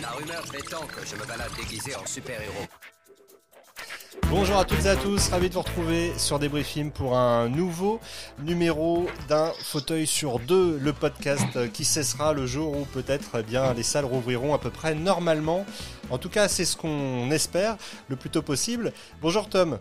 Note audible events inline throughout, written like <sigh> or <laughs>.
La rumeur prétend que je me balade déguisé en super-héros. Bonjour à toutes et à tous, ravi de vous retrouver sur Débriefing pour un nouveau numéro d'un fauteuil sur deux, le podcast qui cessera le jour où peut-être eh bien les salles rouvriront à peu près normalement. En tout cas, c'est ce qu'on espère le plus tôt possible. Bonjour Tom.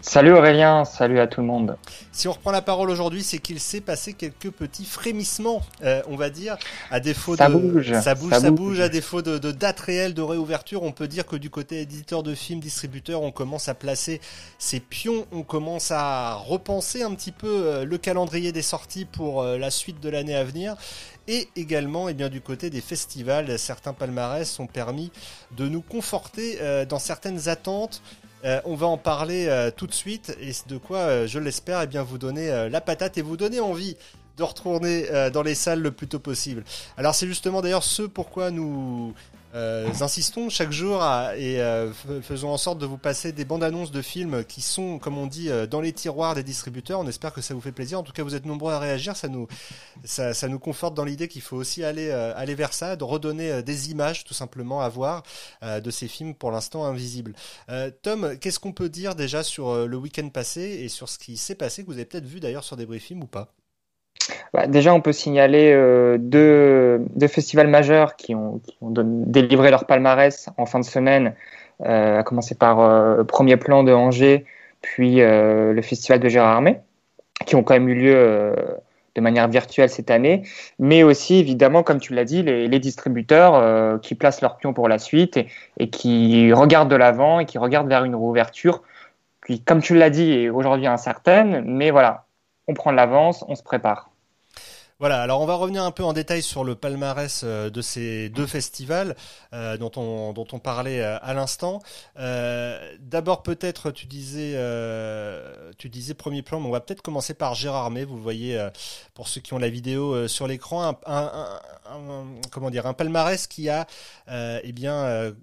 Salut Aurélien, salut à tout le monde. Si on reprend la parole aujourd'hui, c'est qu'il s'est passé quelques petits frémissements, euh, on va dire, à défaut ça de bouge, ça bouge, ça, bouge. à défaut de, de date réelle de réouverture. On peut dire que du côté éditeur de films, distributeur, on commence à placer ses pions, on commence à repenser un petit peu euh, le calendrier des sorties pour euh, la suite de l'année à venir. Et également, et eh bien, du côté des festivals, certains palmarès ont permis de nous conforter dans certaines attentes euh, on va en parler euh, tout de suite et de quoi, euh, je l'espère, eh bien vous donner la patate et vous donner envie de retourner dans les salles le plus tôt possible. Alors c'est justement d'ailleurs ce pourquoi nous euh, insistons chaque jour et euh, faisons en sorte de vous passer des bandes annonces de films qui sont, comme on dit, euh, dans les tiroirs des distributeurs. On espère que ça vous fait plaisir. En tout cas, vous êtes nombreux à réagir. Ça nous, ça, ça nous conforte dans l'idée qu'il faut aussi aller, aller vers ça, de redonner des images tout simplement à voir de ces films pour l'instant invisibles. Tom, qu'est-ce qu'on peut dire déjà sur le week-end passé et sur ce qui s'est passé que vous avez peut-être vu d'ailleurs sur des briefings ou pas? Bah, déjà, on peut signaler euh, deux, festivals majeurs qui ont, délivré leur palmarès en fin de semaine, euh, à commencer par euh, Premier Plan de Angers, puis euh, le festival de Gérard Armé, qui ont quand même eu lieu de manière virtuelle cette année, mais aussi évidemment, comme tu l'as dit, les, distributeurs qui placent leurs pions pour la suite et, et qui regardent de l'avant et qui regardent vers une réouverture qui, comme tu l'as dit, est aujourd'hui incertaine, mais voilà, on prend l'avance, on se prépare. Voilà, alors on va revenir un peu en détail sur le palmarès euh, de ces deux festivals euh, dont, on, dont on parlait euh, à l'instant. Euh, D'abord peut-être tu disais euh, tu disais premier plan, mais on va peut-être commencer par Gérard May. Vous voyez pour ceux qui ont la vidéo sur l'écran, un, un, un, comment dire un palmarès qui a eh bien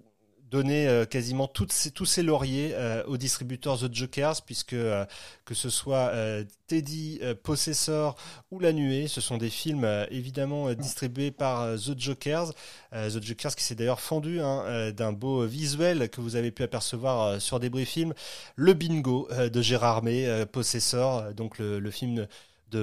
donner euh, quasiment toutes ces, tous ces lauriers euh, aux distributeurs The Jokers, puisque euh, que ce soit Teddy, Possessor ou La Nuée, ce sont des films évidemment distribués par The Jokers. The Jokers qui s'est d'ailleurs fendu hein, d'un beau visuel que vous avez pu apercevoir sur des briefings. Le bingo de Gérard May, Possessor, donc le, le film de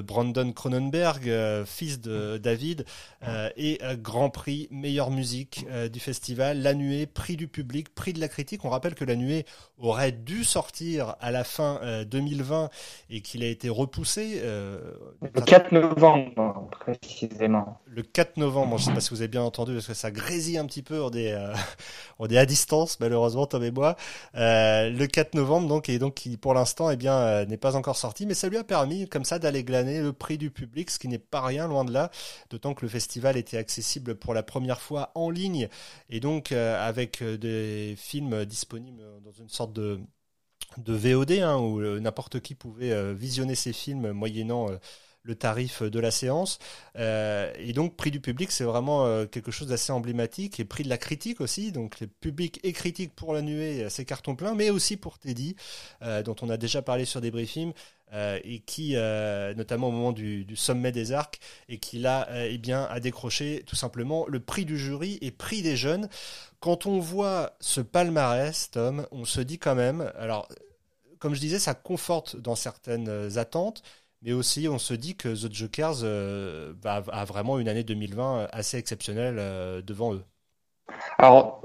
Brandon Cronenberg, euh, fils de David, euh, et euh, Grand Prix meilleure musique du festival, La Nuée, prix du public, prix de la critique. On rappelle que La Nuée aurait dû sortir à la fin 2020 et qu'il a été repoussé. le 4 novembre, précisément. Le 4 novembre, je ne sais pas si vous avez bien entendu, parce que ça grésille un petit peu, on est, on est à distance, malheureusement, Tom et moi. le 4 novembre, donc, et donc qui pour l'instant, eh bien, n'est pas encore sorti, mais ça lui a permis, comme ça, d'aller le prix du public, ce qui n'est pas rien loin de là, d'autant que le festival était accessible pour la première fois en ligne et donc euh, avec euh, des films disponibles dans une sorte de de VOD hein, où euh, n'importe qui pouvait visionner ces films moyennant le tarif de la séance. et donc, prix du public, c'est vraiment quelque chose d'assez emblématique. Et prix de la critique aussi. Donc, les publics et critiques pour la nuée, c'est carton plein, mais aussi pour Teddy, dont on a déjà parlé sur des briefings. Euh, et qui, euh, notamment au moment du, sommet des arcs, et qui là, euh, eh bien, a décroché tout simplement le prix du jury et prix des jeunes. Quand on voit ce palmarès, Tom, on se dit quand même, alors, comme je disais, ça conforte dans certaines attentes, mais aussi on se dit que The Jokers a vraiment une année 2020 assez exceptionnelle devant eux. Alors,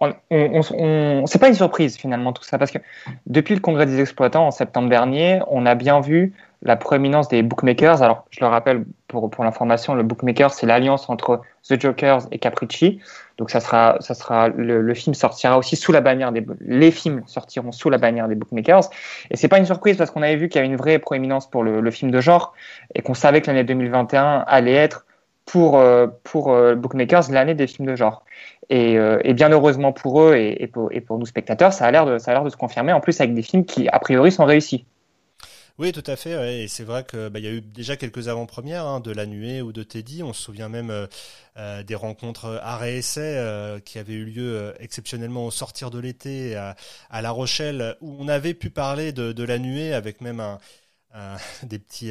on, on, on c'est pas une surprise finalement tout ça, parce que depuis le congrès des exploitants en septembre dernier, on a bien vu la proéminence des bookmakers. Alors, je le rappelle pour, pour l'information, le bookmaker, c'est l'alliance entre The Jokers et Capricci. Donc, ça sera, ça sera le, le, film sortira aussi sous la bannière des, les films sortiront sous la bannière des bookmakers. Et c'est pas une surprise parce qu'on avait vu qu'il y avait une vraie proéminence pour le, le film de genre et qu'on savait que l'année 2021 allait être pour, euh, pour euh, Bookmakers l'année des films de genre. Et, euh, et, bien heureusement pour eux et, et, pour, nous spectateurs, ça a l'air de, de se confirmer, en plus avec des films qui, a priori, sont réussis. Oui, tout à fait. Et c'est vrai que bah, y a eu déjà quelques avant-premières hein, de La Nuée ou de Teddy. On se souvient même des rencontres arrêt essai euh, qui avaient eu lieu exceptionnellement au sortir de l'été à, à, La Rochelle, où on avait pu parler de, de La Nuée avec même <laughs> des petits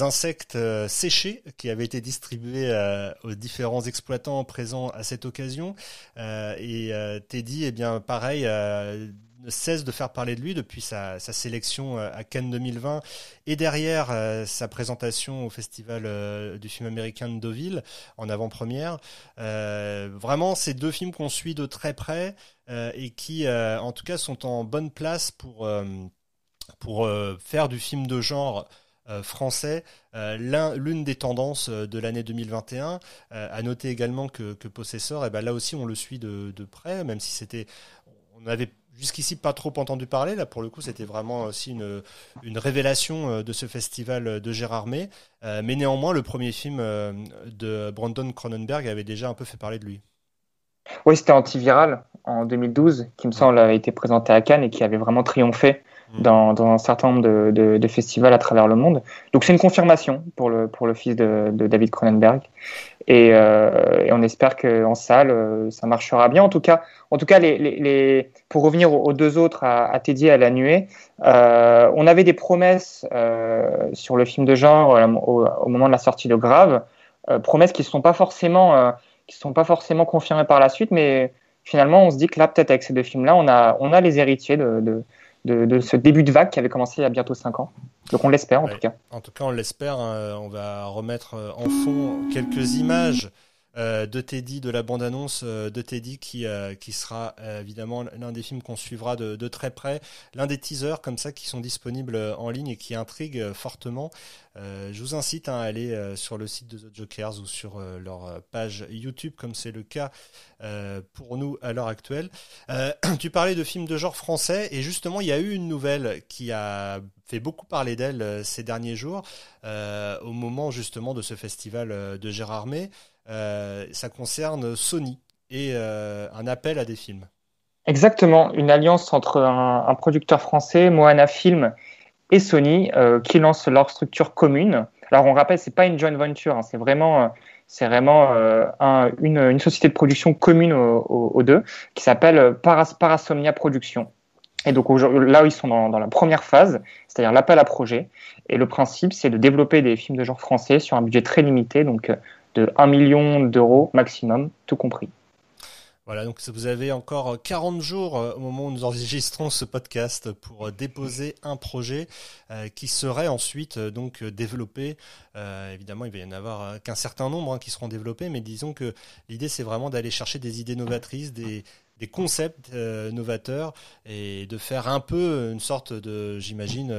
insectes séchés qui avaient été distribués aux différents exploitants présents à cette occasion. et Teddy, eh bien, pareil ne cesse de faire parler de lui depuis sa, sélection euh, à Cannes 2020 et derrière euh, sa présentation au festival euh, du film américain de Deauville en avant-première. vraiment, ces deux films qu'on suit de très près et qui, en tout cas, sont en bonne place pour, pour faire du film de genre. Français, l'une des tendances de l'année 2021. à noter également que, que Possessor, et eh ben là aussi on le suit de, de près, même si c'était, on avait jusqu'ici pas trop entendu parler. Là, pour le coup, c'était vraiment aussi une, une révélation euh, de ce festival de Gérard May. Euh, mais néanmoins, le premier film euh, de Brandon Cronenberg avait déjà un peu fait parler de lui. Oui, c'était Antiviral en 2012, qui me semble a été présenté à Cannes et qui avait vraiment triomphé. Dans, dans un certain nombre de, festivals à travers le monde. Donc c'est une confirmation pour le, fils de, David Cronenberg. Et, euh, on espère qu'en salle, euh, ça marchera bien. En tout cas, en tout cas pour revenir aux, deux autres, à, à Teddy et à La Nuée, euh, on avait des promesses sur le film de genre au, moment de la sortie de Grave, promesses qui ne sont pas forcément sont pas forcément confirmées par la suite, mais finalement, on se dit que là, peut-être avec ces deux films-là, on a, on a les héritiers de, de, de, ce début de vague qui avait commencé il y a bientôt 5 ans. Donc on l'espère en tout cas. En tout cas, on l'espère. Hein. on va remettre euh, en fond quelques images euh, de Teddy, de la bande-annonce euh, de Teddy, qui, euh, sera évidemment l'un des films qu'on suivra de, très près, l'un des teasers comme ça qui sont disponibles en ligne et qui intriguent fortement. je vous incite hein, à aller sur le site de The Jokers ou sur leur page YouTube, comme c'est le cas pour nous à l'heure actuelle. <clears throat> tu parlais de films de genre français et justement, il y a eu une nouvelle qui a fait beaucoup parler d'elle ces derniers jours, au moment justement de ce festival de Gérard. Euh, ça concerne Sony et euh, un appel à des films. Exactement, une alliance entre un, producteur français, Moana Film, et Sony, euh, qui lancent leur structure commune. Alors on rappelle, c'est pas une joint venture, hein, c'est vraiment, c'est vraiment un, une, une, société de production commune aux, deux, qui s'appelle Paras, Parasomnia Productions. Et donc là, ils sont dans, dans la première phase, c'est-à-dire l'appel à projet. Et le principe, c'est de développer des films de genre français sur un budget très limité, donc de 1 million d'euros maximum, tout compris. Voilà, donc vous avez encore 40 jours euh, au moment où nous enregistrons ce podcast pour euh, déposer un projet euh, qui serait ensuite donc développé. évidemment, il va y en avoir qu'un certain nombre hein, qui seront développés, mais disons que l'idée c'est vraiment d'aller chercher des idées novatrices, des concepts novateurs et de faire un peu une sorte de, j'imagine,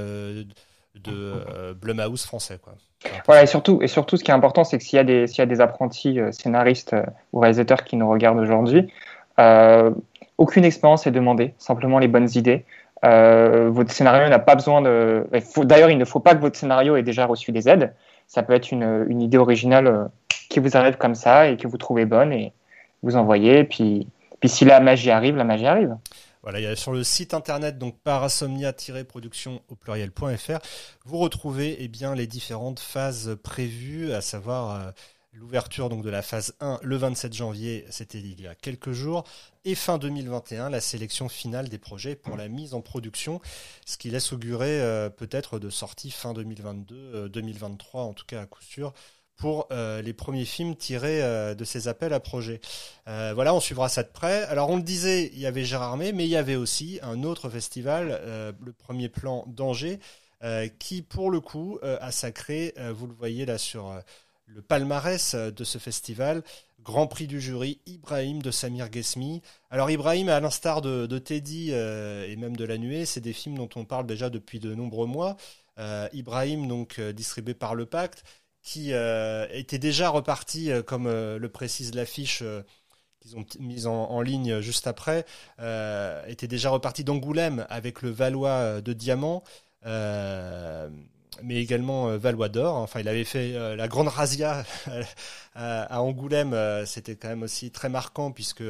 de Blumhouse français, quoi. Voilà, et surtout, et surtout, ce qui est important, c'est que s'il y, a des, y a des apprentis euh, scénaristes euh, ou réalisateurs qui nous regardent aujourd'hui, euh, aucune expérience est demandée, simplement les bonnes idées. Euh, votre scénario n'a pas besoin de. d'ailleurs, il ne faut pas que votre scénario ait déjà reçu des aides. Ça peut être une, une idée originale qui vous arrive comme ça et que vous trouvez bonne et vous envoyez. Puis, puis si la magie arrive, la magie arrive. Voilà, il y a sur le site internet donc parasomnia-production au pluriel.fr, vous retrouvez eh bien les différentes phases prévues, à savoir euh, l'ouverture donc de la phase 1 le 27 janvier, c'était il y a quelques jours, et fin 2021 la sélection finale des projets pour la mise en production, ce qui laisse augurer euh, peut-être de sortie fin 2022, 2023 euh, en tout cas à coup sûr pour euh, les premiers films tirés euh, de ces appels à projets. Euh, voilà, on suivra ça de près. Alors on le disait, il y avait Gérard May, mais il y avait aussi un autre festival, le premier plan d'Angers, qui pour le coup a sacré, vous le voyez là sur le palmarès de ce festival, Grand Prix du jury, Ibrahim de Samir Ghesmi. Alors Ibrahim, à l'instar de, de, Teddy et même de La Nuée, c'est des films dont on parle déjà depuis de nombreux mois. Ibrahim, donc distribué par le Pacte, qui euh, était déjà reparti, euh, comme euh, le précise l'affiche qu'ils ont mise en, ligne juste après, était déjà reparti d'Angoulême avec le Valois de Diamant. mais également Valois d'Or. Enfin, il avait fait la grande razzia <laughs> à, Angoulême. C'était quand même aussi très marquant puisque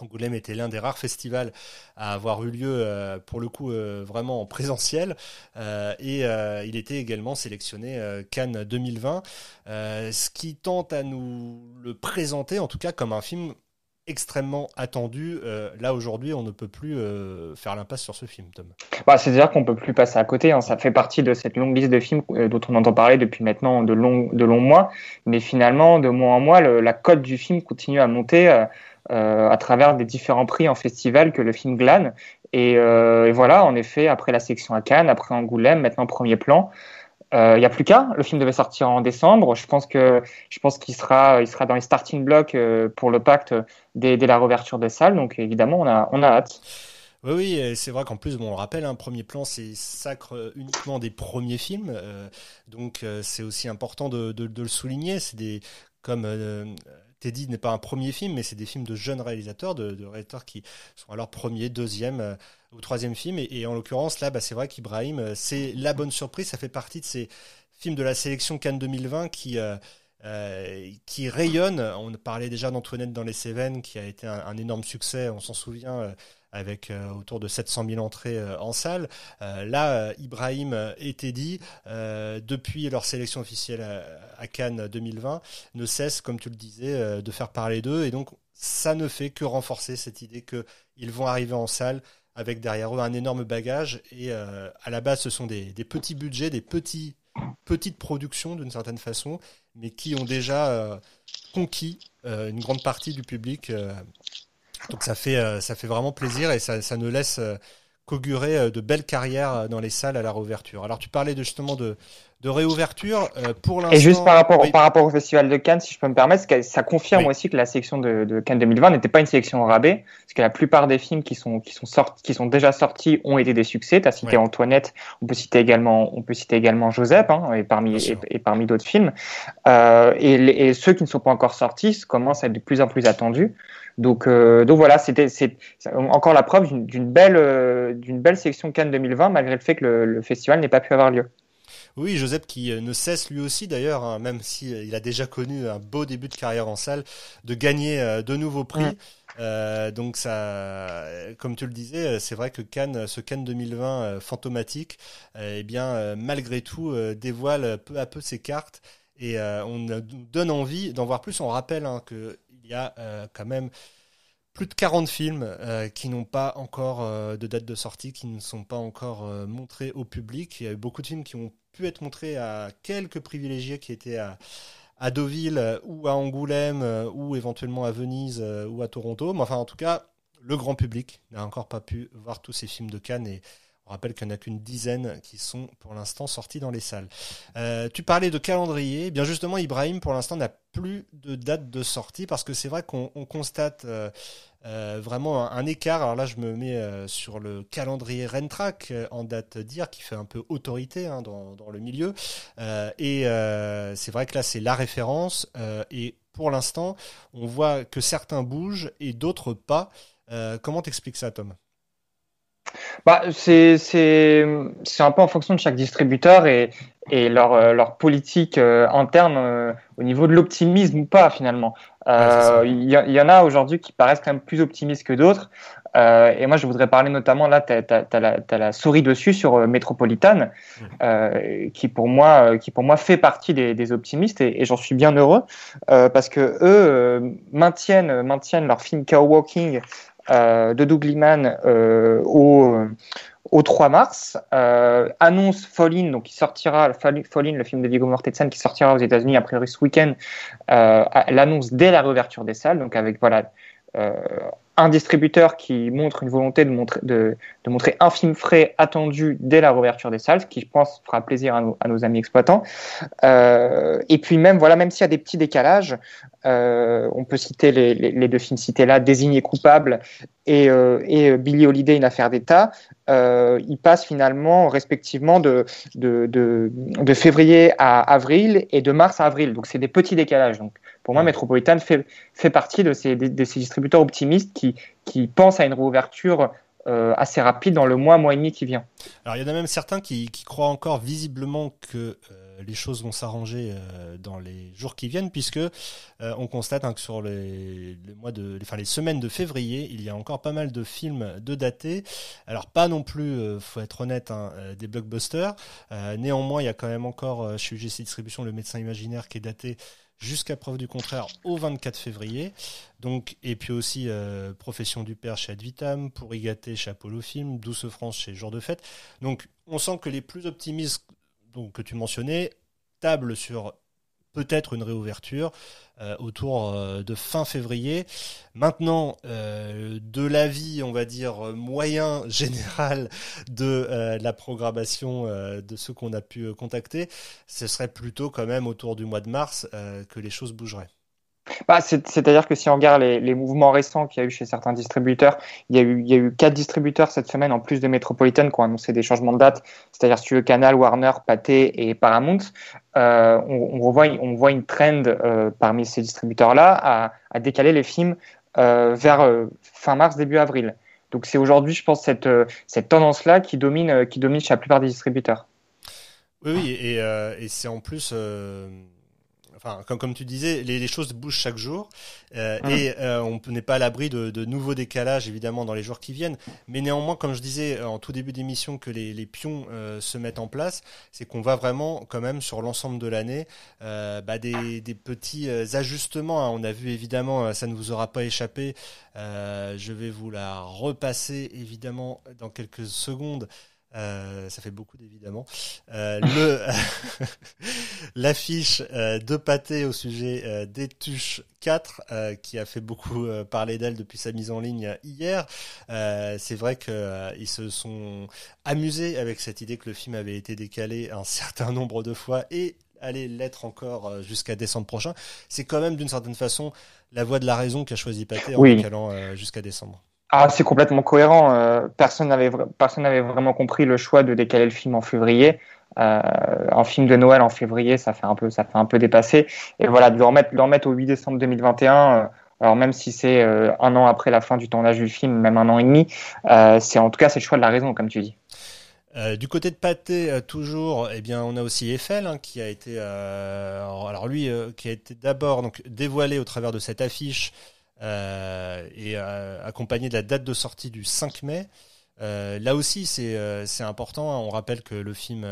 Angoulême était l'un des rares festivals à avoir eu lieu, euh, pour le coup, euh, vraiment en présentiel. Euh, et il était également sélectionné Cannes 2020, ce qui tente à nous le présenter, en tout cas, comme un film extrêmement attendu. Là aujourd'hui, on ne peut plus faire l'impasse sur ce film, Tom. Bah, C'est-à-dire qu'on peut plus passer à côté. Hein. Ça fait partie de cette longue liste de films dont on entend parler depuis maintenant de longs, de longs mois. Mais finalement, de mois en mois, la cote du film continue à monter à travers des différents prix en festival que le film glane. Et, et, voilà, en effet, après la section à Cannes, après Angoulême, maintenant premier plan. Il euh, n'y a plus qu'à. Le film devait sortir en décembre. Je pense que je qu'il sera, il sera dans les starting blocks euh, pour le pacte dès, la réouverture des salles. Donc évidemment, on a, on a hâte. Oui, oui, c'est vrai qu'en plus, bon, on le rappelle, hein, premier plan, c'est sacre uniquement des premiers films, euh, donc c'est aussi important de le souligner. C'est des comme Teddy n'est pas un premier film, mais c'est des films de jeunes réalisateurs, de, réalisateurs qui sont alors premier, deuxième euh, ou troisième film. Et, en l'occurrence, là, bah, c'est vrai qu'Ibrahim, euh, c'est la bonne surprise. Ça fait partie de ces films de la sélection Cannes 2020 qui, euh, qui rayonnent. On parlait déjà d'Antoinette dans les Cévennes, qui a été un énorme succès, on s'en souvient avec euh, autour de 700 000 entrées euh, en salle. Euh, là, Ibrahim et Teddy, depuis leur sélection officielle à, Cannes 2020, ne cessent, comme tu le disais, de faire parler d'eux. Et donc, ça ne fait que renforcer cette idée qu'ils vont arriver en salle avec derrière eux un énorme bagage. Et à la base, ce sont des, petits budgets, des petites productions d'une certaine façon, mais qui ont déjà conquis une grande partie du public donc ça fait, euh, ça fait vraiment plaisir et ça, ne laisse euh, qu'augurer euh, de belles carrières dans les salles à la réouverture. Alors tu parlais justement de, de réouverture pour l'instant. Et juste par rapport, par rapport au Festival de Cannes, si je peux me permettre, ça confirme aussi que la sélection de, de Cannes 2020 n'était pas une sélection au rabais, parce que la plupart des films qui sont, qui sont, sortis, qui sont déjà sortis ont été des succès. Tu as cité Antoinette, on peut citer également, on peut citer également Joseph, hein, et parmi, et, parmi d'autres films. Euh, et, et, ceux qui ne sont pas encore sortis commencent à être de plus en plus attendus. Donc, euh, donc voilà, c'était c'est encore la preuve d'une belle, euh, d'une belle sélection Cannes 2020, malgré le fait que le, festival n'ait pas pu avoir lieu. Oui, Joseph qui euh, ne cesse lui aussi d'ailleurs, hein, même s'il il a déjà connu un beau début de carrière en salle, de gagner de nouveaux prix. Euh, donc ça, comme tu le disais, c'est vrai que Cannes, ce Cannes 2020 fantomatique, eh bien malgré tout dévoile peu à peu ses cartes et on nous donne envie d'en voir plus. On rappelle hein, que il y a euh, quand même plus de 40 films euh, qui n'ont pas encore euh, de date de sortie, qui ne sont pas encore montrés au public. Il y a eu beaucoup de films qui ont pu être montrés à quelques privilégiés qui étaient à, à Deauville ou à Angoulême ou éventuellement à Venise ou à Toronto. Mais enfin, en tout cas, le grand public n'a encore pas pu voir tous ces films de Cannes et on rappelle qu'il n'y en a qu'une dizaine qui sont pour l'instant sortis dans les salles. Euh, tu parlais de calendrier. Eh bien justement, Ibrahim, pour l'instant, n'a plus de date de sortie parce que c'est vrai qu'on constate euh, euh, vraiment un, écart. Alors là, je me mets sur le calendrier Rentrack en date d'hier qui fait un peu autorité hein, dans, dans, le milieu. et c'est vrai que là, c'est la référence. et pour l'instant, on voit que certains bougent et d'autres pas. comment t'expliques ça, Tom? Bah, c'est un peu en fonction de chaque distributeur et, et leur, euh, leur politique euh, interne euh, au niveau de l'optimisme ou pas finalement. Il y, y, en a aujourd'hui qui paraissent quand même plus optimistes que d'autres. et moi, je voudrais parler notamment, là, tu as, la, la souris dessus sur Métropolitane, qui, pour moi, qui pour moi fait partie des, des optimistes et, et j'en suis bien heureux parce que eux maintiennent, maintiennent leur film Cow Walking euh, de Doug Liman euh, au, au 3 mars, euh, annonce Fallin, donc qui sortira, Fallin, le film de Viggo Mortensen, qui sortira aux États-Unis a priori ce week-end, euh, l'annonce dès la réouverture des salles, donc avec voilà euh, un distributeur qui montre une volonté de montrer, de, de, montrer un film frais attendu dès la réouverture des salles, ce qui je pense fera plaisir à, nos, à nos amis exploitants. Euh, et puis même voilà, même s'il y a des petits décalages, euh, on peut citer les, les, les, deux films cités là, Désigné coupable et, euh, et Billy Holiday, une affaire d'État. Ils passent finalement respectivement de, de, de, de, février à avril et de mars à avril. Donc c'est des petits décalages. Donc pour moi, Metropolitan fait, fait partie de ces, de, ces distributeurs optimistes qui, qui pensent à une réouverture euh, assez rapide dans le mois, mois et demi qui vient. Alors il y en a même certains qui, croient encore visiblement que euh, les choses vont s'arranger euh, dans les jours qui viennent, puisque on constate hein, que sur les, mois de, enfin les semaines de février, il y a encore pas mal de films de datés. Alors pas non plus, faut être honnête, hein, des blockbusters. néanmoins, il y a quand même encore chez UGC Distribution le médecin imaginaire qui est daté jusqu'à preuve du contraire au 24 février. Donc, et puis aussi Profession du Père chez Advitam, Pour y gâter chez Apollo Film, Douce France chez Jour de Fête. Donc on sent que les plus optimistes donc, que tu mentionnais tablent sur peut-être une réouverture euh, autour euh, de fin février. Maintenant, euh, de l'avis, on va dire, moyen <laughs> général de la programmation de ceux qu'on a pu contacter, ce serait plutôt quand même autour du mois de mars que les choses bougeraient. Bah, C'est-à-dire que si on regarde les, mouvements récents qu'il y a eu chez certains distributeurs, il y, a eu, quatre distributeurs cette semaine en plus de Metropolitan qui ont annoncé des changements de date, c'est-à-dire Studio Canal, Warner, Pathé et Paramount. Euh, on, revoit, voit une trend euh, parmi ces distributeurs-là à, décaler les films euh, vers fin mars, début avril. Donc c'est aujourd'hui, je pense, cette, tendance-là qui domine, qui domine chez la plupart des distributeurs. Oui, oui et c'est en plus comme, comme tu disais, les, choses bougent chaque jour euh, mmh. et euh, on n'est pas à l'abri de, de, nouveaux décalages évidemment dans les jours qui viennent. Mais néanmoins, comme je disais en tout début d'émission, que les, les pions euh, se mettent en place, c'est qu'on va vraiment quand même sur l'ensemble de l'année bah, des, des, petits ajustements. Hein. On a vu évidemment, ça ne vous aura pas échappé. je vais vous la repasser évidemment dans quelques secondes. Euh, ça fait beaucoup d'évidemment. Euh, le <laughs> l'affiche euh, de Pâté au sujet euh, des Tuches 4 qui a fait beaucoup parler d'elle depuis sa mise en ligne hier. c'est vrai qu'ils se sont amusés avec cette idée que le film avait été décalé un <laughs> certain nombre de fois et allait l'être encore jusqu'à décembre prochain. C'est quand même d'une certaine façon la voie de la raison qu'a choisi Pâté en décalant jusqu'à décembre. Ah, c'est complètement cohérent. Euh, personne n'avait vraiment compris le choix de décaler le film en février. Euh, un film de Noël en février, ça fait un peu ça dépasser. Et voilà, de le remettre, au 8 décembre 2021. Euh, alors même si c'est un an après la fin du tournage du film, même un an et demi, c'est en tout cas le choix de la raison, comme tu dis. Du côté de Pathé, toujours, eh bien, on a aussi Eiffel hein, qui a été, alors lui, qui a été d'abord donc dévoilé au travers de cette affiche et euh, accompagné de la date de sortie du 5 mai. Euh, là aussi, c'est important. On rappelle que le film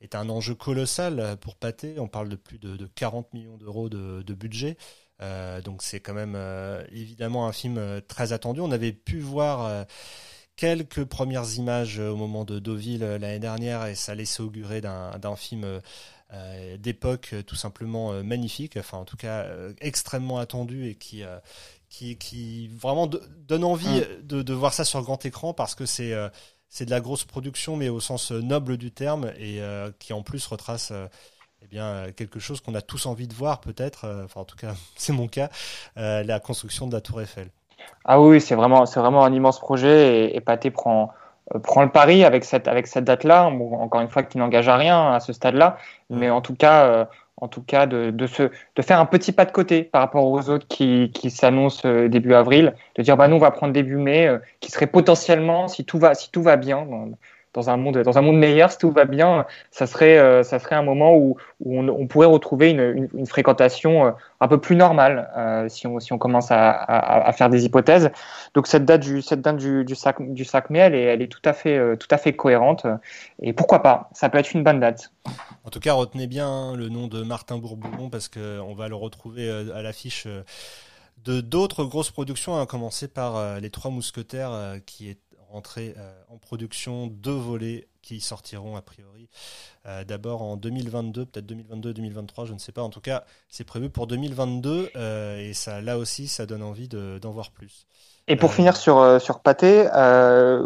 est un enjeu colossal pour Pathé. On parle de plus de, 40 millions d'euros de, budget. donc c'est quand même évidemment un film très attendu. On avait pu voir quelques premières images au moment de Deauville l'année dernière et ça laissait augurer d'un film d'époque tout simplement magnifique, enfin en tout cas extrêmement attendu et qui qui, qui vraiment donne envie mm. de, de, voir ça sur grand écran parce que c'est euh, c'est de la grosse production mais au sens euh, noble du terme et euh, qui en plus retrace eh bien quelque chose qu'on a tous envie de voir peut-être enfin en tout cas <laughs> c'est mon cas la construction de la Tour Eiffel. Ah oui, c'est vraiment c'est vraiment un immense projet et, et Pathé prend prend le pari avec cette avec cette date là encore une fois qui n'engage à rien à ce stade là mm. mais en tout cas en tout cas de, se, de faire un petit pas de côté par rapport aux autres qui, s'annoncent euh, début avril, de dire bah nous on va prendre début mai, euh, qui serait potentiellement si tout va si tout va bien un monde dans un monde meilleur si tout va bien ça serait euh, ça serait un moment où, où on, pourrait retrouver une, une, fréquentation euh, un peu plus normale euh, si on si on commence à, à, faire des hypothèses. Donc cette date du cette date du, sac du sac mai elle est tout à fait tout à fait cohérente. Et pourquoi pas? Ça peut être une bonne date. En tout cas retenez bien le nom de Martin Bourbon parce que on va le retrouver à l'affiche de d'autres grosses productions, à commencer par Les Trois Mousquetaires, qui est entrer euh, en production deux volets qui sortiront a priori euh, d'abord en 2022, peut-être 2022-2023, je ne sais pas. En tout cas, c'est prévu pour 2022 euh, et ça, là aussi, ça donne envie d'en voir plus. Et pour finir sur sur Pâté,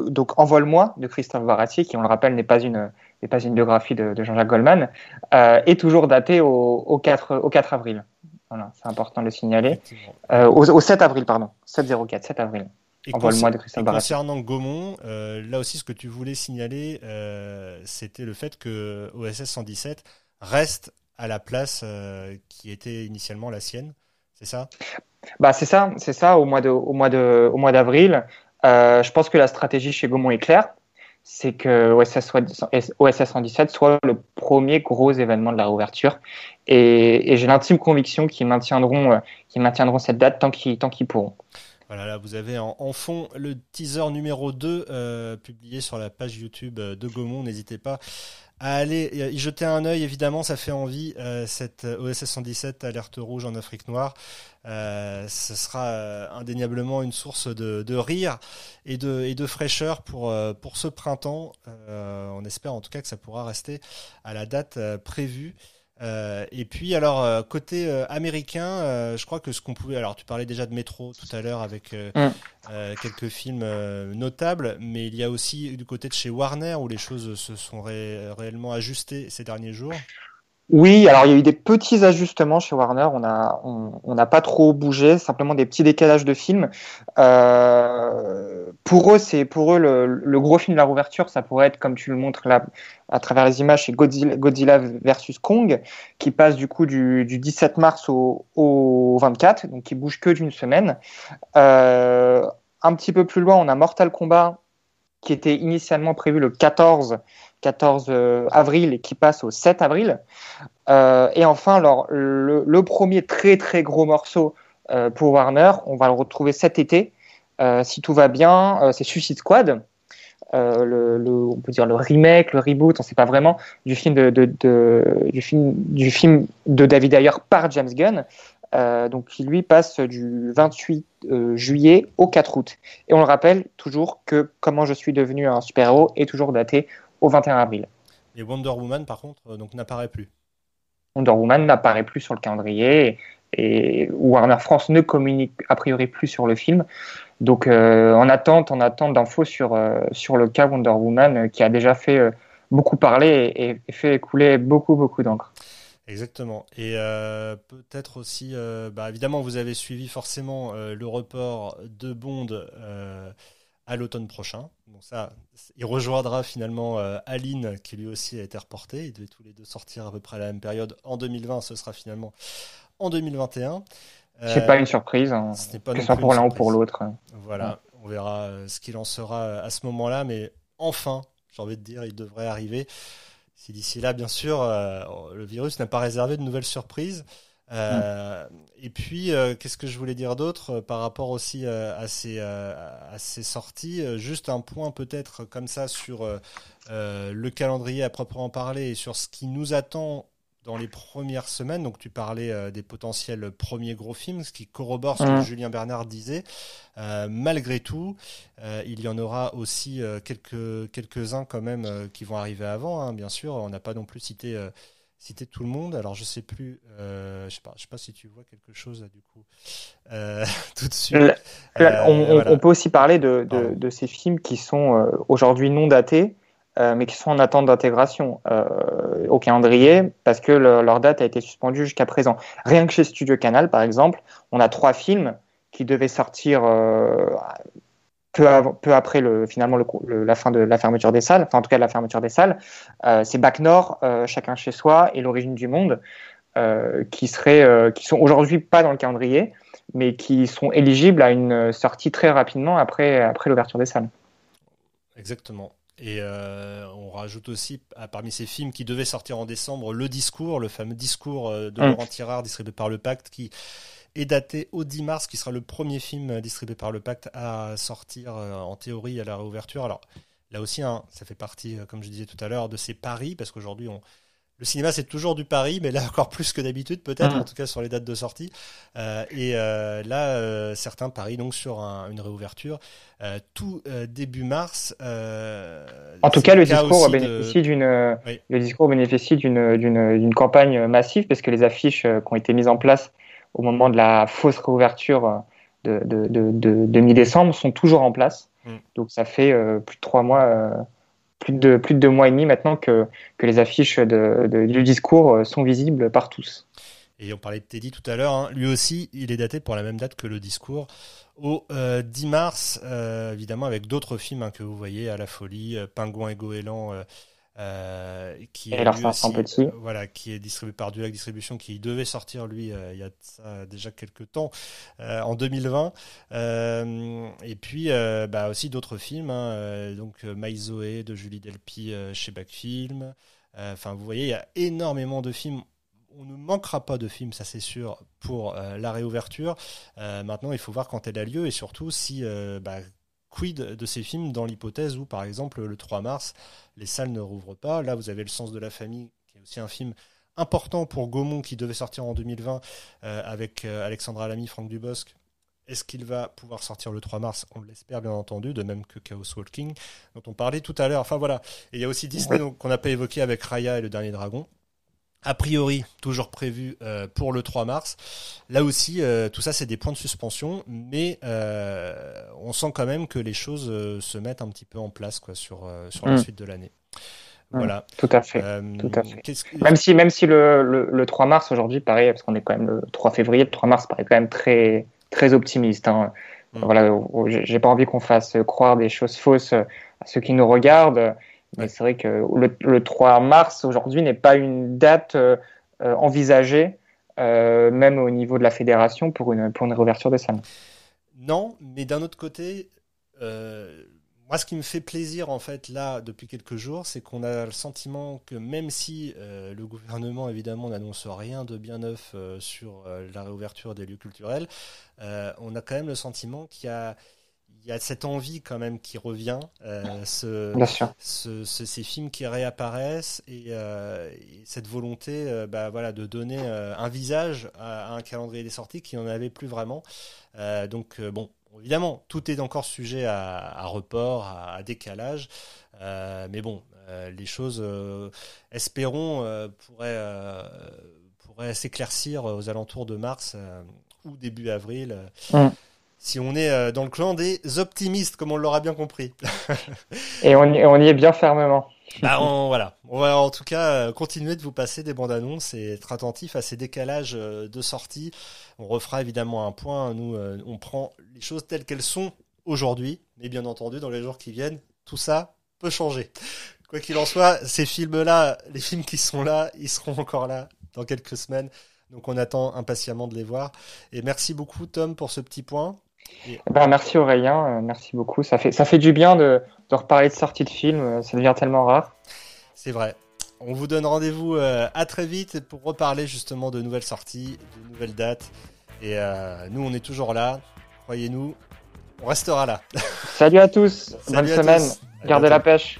donc Envole-moi de Christophe Baratier, qui on le rappelle n'est pas une n'est pas une biographie de, Jean-Jacques Goldman, est toujours daté au, au 4 au 4 avril. Voilà, c'est important de le signaler. Au, au, 7 avril, pardon. 704, 7 avril. Et, concernant Gaumont, euh, là aussi, ce que tu voulais signaler, euh, c'était le fait que OSS 117 reste à la place euh, qui était initialement la sienne. C'est ça? Bah c'est ça, c'est ça. Au mois de, au mois de, au mois d'avril, je pense que la stratégie chez Gaumont est claire. C'est que OSS, OSS 117 soit le premier gros événement de la réouverture. Et, et j'ai l'intime conviction qu'ils maintiendront, qu'ils maintiendront cette date tant qu'ils, tant qu'ils pourront. Voilà, là, vous avez en, fond le teaser numéro 2 euh, publié sur la page YouTube de Gaumont. N'hésitez pas à aller y jeter un œil. Évidemment, ça fait envie, euh, cette OSS 117 alerte rouge en Afrique noire. Euh, ce sera euh, indéniablement une source de, de, rire et de, et de fraîcheur pour, euh, pour ce printemps. on espère en tout cas que ça pourra rester à la date prévue. Euh, et puis alors euh, côté euh, américain, je crois que ce qu'on pouvait, alors tu parlais déjà de Métro tout à l'heure avec mm. quelques films notables, mais il y a aussi du côté de chez Warner où les choses se sont réellement ajustées ces derniers jours. Oui, alors il y a eu des petits ajustements chez Warner. On n'a pas trop bougé, simplement des petits décalages de films. Euh, pour eux, c'est pour eux le, gros film de la rouverture, ça pourrait être comme tu le montres là à travers les images, c'est Godzilla, versus Kong, qui passe du coup du, 17 mars au, au, 24, donc qui bouge que d'une semaine. Euh, un petit peu plus loin, on a Mortal Kombat, qui était initialement prévu le 14 14 euh, avril et qui passe au 7 avril. Euh, et enfin, alors, le, premier très très gros morceau euh, pour Warner, on va le retrouver cet été. si tout va bien, c'est Suicide Squad. On peut dire le remake, le reboot, on ne sait pas vraiment, du film de, du, film, du film de David Ayer par James Gunn, donc qui lui passe du 28 juillet au 4 août. Et on le rappelle toujours que Comment je suis devenu un super-héros est toujours daté au 21 avril. Et Wonder Woman, par contre, euh, donc n'apparaît plus. Wonder Woman n'apparaît plus sur le calendrier et, Warner France ne communique a priori plus sur le film. Donc euh, en attente, en attente d'infos sur, euh, sur le cas Wonder Woman qui a déjà fait beaucoup parler et, fait écouler beaucoup beaucoup d'encre. Exactement. Et peut-être aussi, bah, évidemment, vous avez suivi forcément le report de Bond à l'automne prochain. Donc ça, il rejoindra finalement euh, Aline qui lui aussi a été reporté. Ils devaient tous les deux sortir à peu près à la même période en 2020. Ce sera finalement en 2021. Euh, c'est pas une surprise. Hein, ce n'est pas que ce soit pour l'un ou pour l'autre. Voilà, on verra euh, ce qu'il en sera à ce moment-là, mais enfin, j'ai envie de dire, il devrait arriver. Si d'ici là, bien sûr, le virus n'a pas réservé de nouvelles surprises. Euh, et puis, euh, qu'est-ce que je voulais dire d'autre euh, par rapport aussi à, ces, à ces sorties Juste un point peut-être comme ça sur le calendrier à proprement parler et sur ce qui nous attend dans les premières semaines. Donc, tu parlais des potentiels premiers gros films, ce qui corrobore ce que Julien Bernard disait. malgré tout, il y en aura aussi quelques quelques-uns quand même qui vont arriver avant. Hein, bien sûr, on n'a pas non plus cité citer tout le monde. Alors je sais plus, euh, je sais pas, je sais pas si tu vois quelque chose du coup euh, <laughs> tout de suite. Euh, on, peut aussi parler de, de, ces films qui sont aujourd'hui non datés, mais qui sont en attente d'intégration au calendrier parce que leur date a été suspendue jusqu'à présent. Rien que chez Studio Canal, par exemple, on a trois films qui devaient sortir peu, peu après le, finalement le, la fin de la fermeture des salles, enfin en tout cas la fermeture des salles, euh, c'est Bac Nord, euh, Chacun chez soi et L'origine du monde, euh, qui, seraient, qui sont aujourd'hui pas dans le calendrier, mais qui sont éligibles à une sortie très rapidement après, après l'ouverture des salles. Exactement. Et on rajoute aussi, parmi ces films qui devaient sortir en décembre, Le Discours, le fameux discours de mmh. Laurent Tirard, distribué par Le Pacte, qui est daté au 10 mars, qui sera le premier film distribué par le Pacte à sortir euh, en théorie à la réouverture. Alors là aussi, hein, ça fait partie, euh, comme je disais tout à l'heure, de ces paris, parce qu'aujourd'hui, on, le cinéma c'est toujours du pari, mais là <laughs> encore plus que d'habitude peut-être, mmh. en tout cas sur les dates de sortie. Euh, et là, certains parient donc sur une réouverture tout début mars. en tout cas, le discours, bénéficie le discours bénéficie d'une campagne massive parce que les affiches qui ont été mises en place au moment de la fausse réouverture de, de, de, mi-décembre sont toujours en place. Mm. Donc ça fait euh, plus de trois mois, euh, plus, de, plus de deux mois et demi maintenant que, que les affiches du discours euh, sont visibles par tous. Et on parlait de Teddy tout à l'heure, hein. lui aussi, il est daté pour la même date que le discours, au 10 mars, évidemment avec d'autres films hein, que vous voyez, à la folie, Pingouin et Goéland euh, qui est euh, voilà, qui est distribué par Dulac Distribution, qui devait sortir lui euh, il y a déjà quelques temps en 2020. et puis bah, aussi d'autres films, hein, donc Maïzoé de Julie Delpy chez Backfilm. Enfin, vous voyez, il y a énormément de films on ne manquera pas de films, ça c'est sûr, pour la réouverture. maintenant, il faut voir quand elle a lieu et surtout si bah, quid de ces films dans l'hypothèse où, par exemple, le 3 mars, les salles ne rouvrent pas. Là, vous avez Le sens de la famille, qui est aussi un film important pour Gaumont qui devait sortir en 2020 euh, avec euh, Alexandra Lamy, Franck Dubosc. Est-ce qu'il va pouvoir sortir le 3 mars? On l'espère bien entendu, de même que Chaos Walking, dont on parlait tout à l'heure. Enfin voilà. Et il y a aussi Disney qu'on n'a pas évoqué avec Raya et le Dernier Dragon a priori toujours prévu euh, pour le 3 mars. Là aussi, euh, tout ça, c'est des points de suspension, mais euh, on sent quand même que les choses se mettent un petit peu en place quoi, sur, sur la mm. suite de l'année. Mm. Voilà. Tout à fait. tout à fait. Même si, même si le, le, 3 mars aujourd'hui paraît, parce qu'on est quand même le 3 février, le 3 mars paraît quand même très, très optimiste. Hein. Mm. Voilà, j'ai pas envie qu'on fasse croire des choses fausses à ceux qui nous regardent. Mais c'est vrai que le, 3 mars aujourd'hui n'est pas une date euh, euh, envisagée, euh, même au niveau de la fédération, pour une, pour une réouverture des salles. Non, mais d'un autre côté, moi, ce qui me fait plaisir, en fait, là, depuis quelques jours, c'est qu'on a le sentiment que même si le gouvernement, évidemment, n'annonce rien de bien neuf sur la réouverture des lieux culturels, on a quand même le sentiment qu'il y a il y a cette envie quand même qui revient, euh, ce, ces films qui réapparaissent et, euh, cette volonté euh, bah, voilà, de donner un visage à, un calendrier des sorties qui n'en avait plus vraiment. donc bon, évidemment, tout est encore sujet à, report, à, décalage, mais bon, les choses, espérons, pourraient, pourraient s'éclaircir aux alentours de mars ou début avril. Mm si on est euh, dans le clan des optimistes, comme on l'aura bien compris. <laughs> Et on y, on y, est bien fermement. Bah voilà, on va en tout cas euh, continuer de vous passer des bandes annonces et être attentif à ces décalages euh, de sortie. On refera évidemment un point. Nous, on prend les choses telles qu'elles sont aujourd'hui, mais bien entendu, dans les jours qui viennent, tout ça peut changer. Quoi qu'il en soit, ces films-là, les films qui sont là, ils seront encore là dans quelques semaines. Donc on attend impatiemment de les voir. Et merci beaucoup Tom pour ce petit point. Eh ben, merci Aurélien, euh, merci beaucoup. Ça fait, ça fait du bien de, de reparler de sortie de film, euh, ça devient tellement rare. C'est vrai. On vous donne rendez-vous euh, à très vite pour reparler justement de nouvelles sorties, de nouvelles dates. Et nous, on est toujours là. Croyez-nous, on restera là. <laughs> Salut à tous. Bonne semaine. Gardez la pêche.